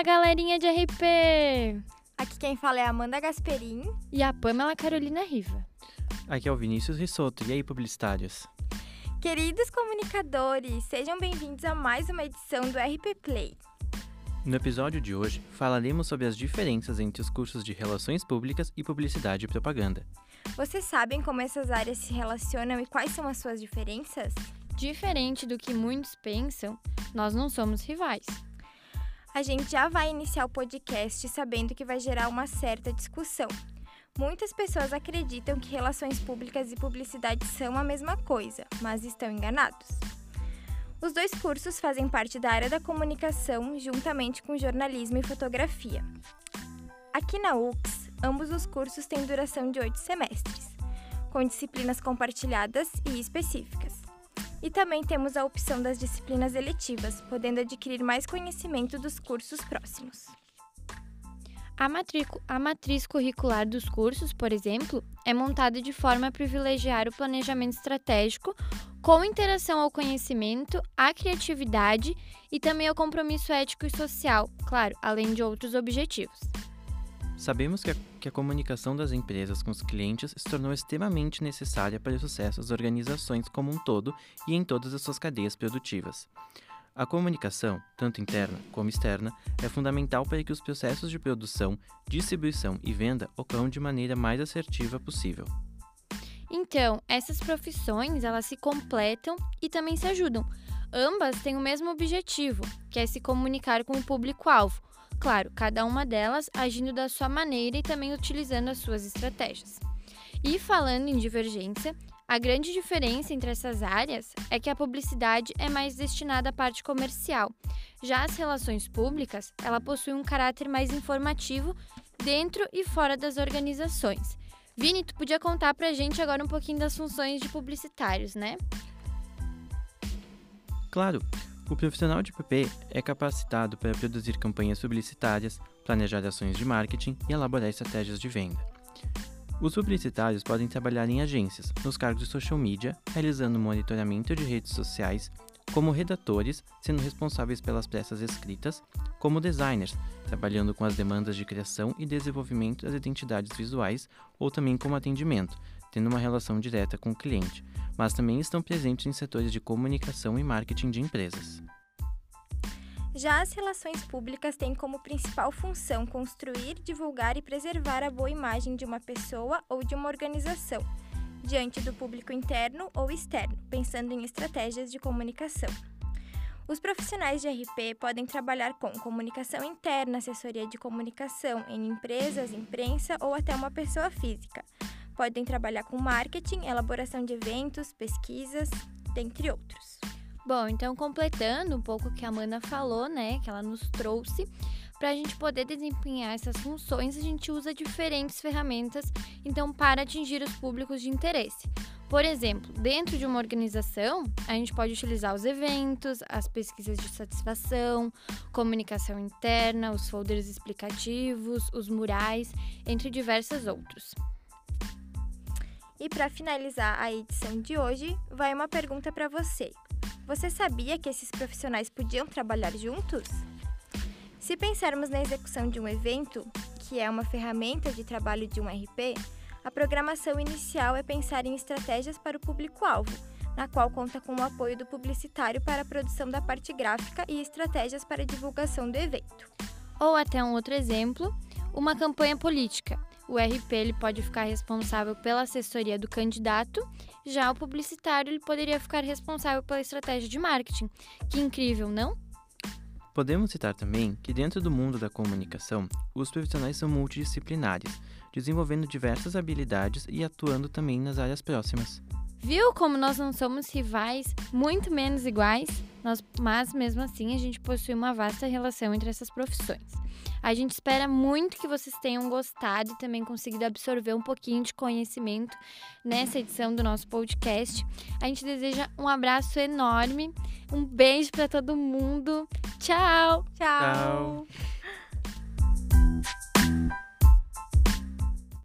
Fala galerinha de RP! Aqui quem fala é a Amanda Gasperin. E a Pamela Carolina Riva. Aqui é o Vinícius Rissoto. E aí, publicitários? Queridos comunicadores, sejam bem-vindos a mais uma edição do RP Play. No episódio de hoje, falaremos sobre as diferenças entre os cursos de Relações Públicas e Publicidade e Propaganda. Vocês sabem como essas áreas se relacionam e quais são as suas diferenças? Diferente do que muitos pensam, nós não somos rivais. A gente já vai iniciar o podcast sabendo que vai gerar uma certa discussão. Muitas pessoas acreditam que relações públicas e publicidade são a mesma coisa, mas estão enganados. Os dois cursos fazem parte da área da comunicação, juntamente com jornalismo e fotografia. Aqui na UX, ambos os cursos têm duração de oito semestres, com disciplinas compartilhadas e específicas. E também temos a opção das disciplinas eletivas, podendo adquirir mais conhecimento dos cursos próximos. A, a, matriz curricular dos cursos, por exemplo, é montada de forma a privilegiar o planejamento estratégico com interação ao conhecimento, à criatividade e também ao compromisso ético e social, claro, além de outros objetivos. Sabemos que a, que a, comunicação das empresas com os clientes se tornou extremamente necessária para o sucesso das organizações como um todo e em todas as suas cadeias produtivas. A comunicação, tanto interna como externa, é fundamental para que os processos de produção, distribuição e venda ocorram de maneira mais assertiva possível. Então, essas profissões, elas se completam e também se ajudam. Ambas têm o mesmo objetivo, que é se comunicar com o público-alvo, Claro, cada uma delas agindo da sua maneira e também utilizando as suas estratégias. E falando em divergência, a grande diferença entre essas áreas é que a publicidade é mais destinada à parte comercial. Já as relações públicas, ela possui um caráter mais informativo dentro e fora das organizações. Vini, tu podia contar pra gente agora um pouquinho das funções de publicitários, né? Claro. O profissional de PP é capacitado para produzir campanhas publicitárias, planejar ações de marketing e elaborar estratégias de venda. Os publicitários podem trabalhar em agências, nos cargos de social media, realizando monitoramento de redes sociais, como redatores, sendo responsáveis pelas peças escritas, como designers, trabalhando com as demandas de criação e desenvolvimento das identidades visuais, ou também como atendimento, tendo uma relação direta com o cliente, mas também estão presentes em setores de comunicação e marketing de empresas. Já as relações públicas têm como principal função construir, divulgar e preservar a boa imagem de uma pessoa ou de uma organização, diante do público interno ou externo, pensando em estratégias de comunicação. Os profissionais de RP podem trabalhar com comunicação interna, assessoria de comunicação em empresas, imprensa ou até uma pessoa física. Podem trabalhar com marketing, elaboração de eventos, pesquisas, dentre outros. Bom, então completando um pouco o que a Amanda falou, né, que ela nos trouxe, para a gente poder desempenhar essas funções, a gente usa diferentes ferramentas, então para atingir os públicos de interesse. Por exemplo, dentro de uma organização, a gente pode utilizar os eventos, as pesquisas de satisfação, comunicação interna, os folders explicativos, os murais, entre diversos outros. E para finalizar a edição de hoje, vai uma pergunta para você. Você sabia que esses profissionais podiam trabalhar juntos? Se pensarmos na execução de um evento, que é uma ferramenta de trabalho de um RP, a programação inicial é pensar em estratégias para o público-alvo, na qual conta com o apoio do publicitário para a produção da parte gráfica e estratégias para a divulgação do evento. Ou até um outro exemplo, uma campanha política, o RP ele pode ficar responsável pela assessoria do candidato, já o publicitário ele poderia ficar responsável pela estratégia de marketing. Que incrível, não? Podemos citar também que dentro do mundo da comunicação, os profissionais são multidisciplinares, desenvolvendo diversas habilidades e atuando também nas áreas próximas. Viu como nós não somos rivais, muito menos iguais, nós, mas mesmo assim a gente possui uma vasta relação entre essas profissões. A gente espera muito que vocês tenham gostado e também conseguido absorver um pouquinho de conhecimento nessa edição do nosso podcast. A gente deseja um abraço enorme, um beijo para todo mundo. Tchau! Tchau. Tchau.